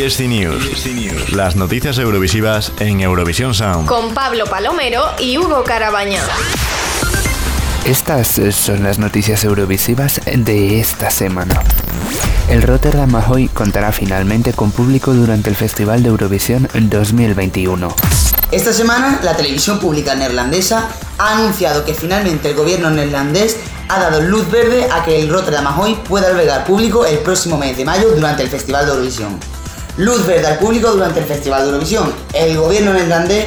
ESC News. Las noticias eurovisivas en Eurovisión Sound. Con Pablo Palomero y Hugo Carabaña. Estas son las noticias eurovisivas de esta semana. El Rotterdam Ahoy contará finalmente con público durante el Festival de Eurovisión 2021. Esta semana, la televisión pública neerlandesa ha anunciado que finalmente el gobierno neerlandés ha dado luz verde a que el Rotterdam Ahoy pueda albergar público el próximo mes de mayo durante el Festival de Eurovisión. Luz verde al público durante el Festival de Eurovisión. El gobierno neerlandés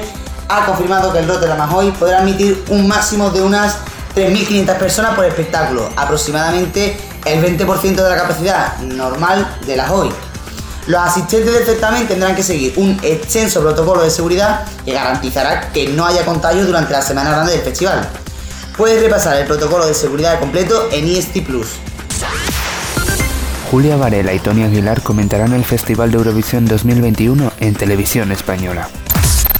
ha confirmado que el Rotterdam Ahoy podrá admitir un máximo de unas 3.500 personas por espectáculo, aproximadamente el 20% de la capacidad normal de la Ahoy. Los asistentes del certamen tendrán que seguir un extenso protocolo de seguridad que garantizará que no haya contagio durante la semana grande del festival. Puedes repasar el protocolo de seguridad completo en EST Plus. Julia Varela y Tony Aguilar comentarán el Festival de Eurovisión 2021 en televisión española.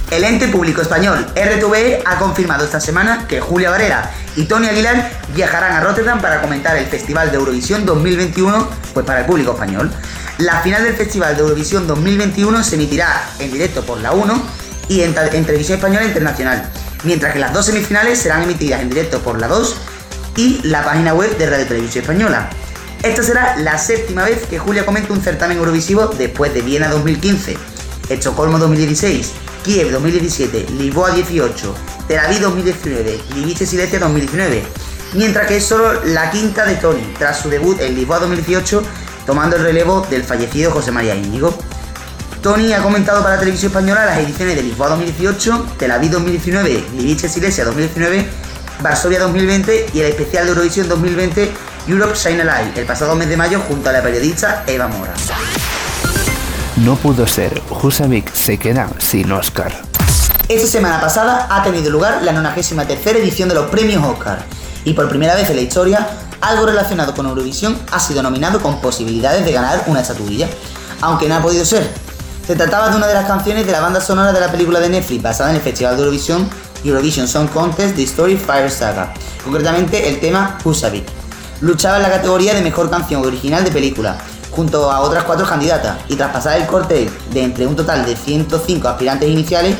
El ente público español RTVE ha confirmado esta semana que Julia Varela y Tony Aguilar viajarán a Rotterdam para comentar el Festival de Eurovisión 2021 pues para el público español. La final del Festival de Eurovisión 2021 se emitirá en directo por la 1 y en, Televisión Española Internacional, mientras que las dos semifinales serán emitidas en directo por la 2 y la página web de Radio Televisión Española. Esta será la séptima vez que Julia comenta un certamen eurovisivo después de Viena 2015, Estocolmo 2016, Kiev 2017, Lisboa 18, Tel Aviv 2019, Livice Silesia 2019, mientras que es solo la quinta de Tony, tras su debut en Lisboa 2018 tomando el relevo del fallecido José María Íñigo. Tony ha comentado para televisión española las ediciones de Lisboa 2018, Tel Aviv 2019, Livice Silesia 2019, Varsovia 2020 y el especial de Eurovisión 2020 Europe Shine Alive el pasado mes de mayo junto a la periodista Eva Mora. No pudo ser, Husavik se queda sin Oscar. Esta semana pasada ha tenido lugar la 93 edición de los premios Oscar y por primera vez en la historia algo relacionado con Eurovisión ha sido nominado con posibilidades de ganar una estatuilla, aunque no ha podido ser. Se trataba de una de las canciones de la banda sonora de la película de Netflix basada en el Festival de Eurovisión Eurovision Song Contest The Story Fire Saga, concretamente el tema Husavik. Luchaba en la categoría de mejor canción original de película, junto a otras cuatro candidatas, y tras pasar el corte de entre un total de 105 aspirantes iniciales,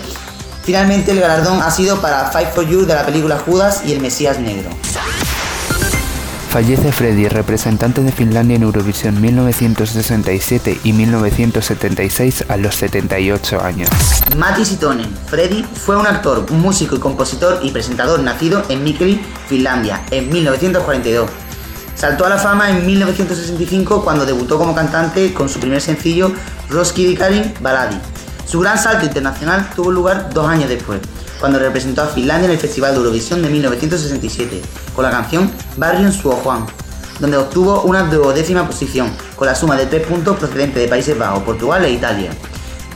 finalmente el galardón ha sido para Fight for You de la película Judas y el Mesías Negro. Fallece Freddy, representante de Finlandia en Eurovisión 1967 y 1976 a los 78 años. Matti Sitonen, Freddy fue un actor, músico y compositor y presentador nacido en Mikkeli, Finlandia, en 1942. Saltó a la fama en 1965 cuando debutó como cantante con su primer sencillo Roskilde Karin Baladi. Su gran salto internacional tuvo lugar dos años después, cuando representó a Finlandia en el Festival de Eurovisión de 1967, con la canción Barrio en Suo Juan, donde obtuvo una duodécima posición, con la suma de tres puntos procedentes de Países Bajos, Portugal e Italia.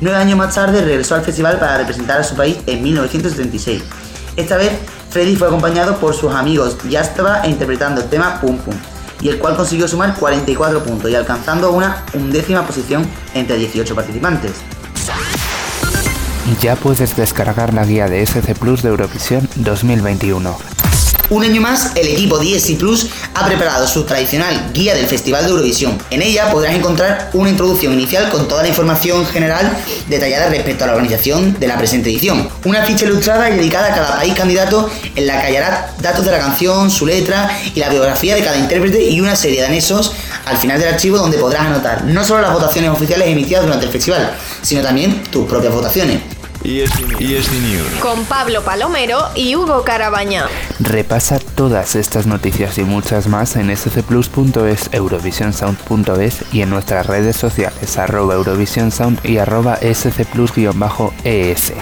Nueve años más tarde regresó al festival para representar a su país en 1976. Esta vez, Freddy fue acompañado por sus amigos Yastava e interpretando el tema Pum Pum, y el cual consiguió sumar 44 puntos y alcanzando una undécima posición entre 18 participantes ya puedes descargar la guía de SC Plus de Eurovisión 2021. Un año más, el equipo de ESC Plus ha preparado su tradicional guía del Festival de Eurovisión. En ella podrás encontrar una introducción inicial con toda la información general detallada respecto a la organización de la presente edición. Una ficha ilustrada y dedicada a cada país candidato en la que hallarás datos de la canción, su letra y la biografía de cada intérprete y una serie de anexos al final del archivo donde podrás anotar no solo las votaciones oficiales emitidas durante el festival, sino también tus propias votaciones. News. Con Pablo Palomero y Hugo Carabaña. Repasa todas estas noticias y muchas más en scplus.es, eurovisionsound.es y en nuestras redes sociales arroba eurovisionsound y arroba scplus-es.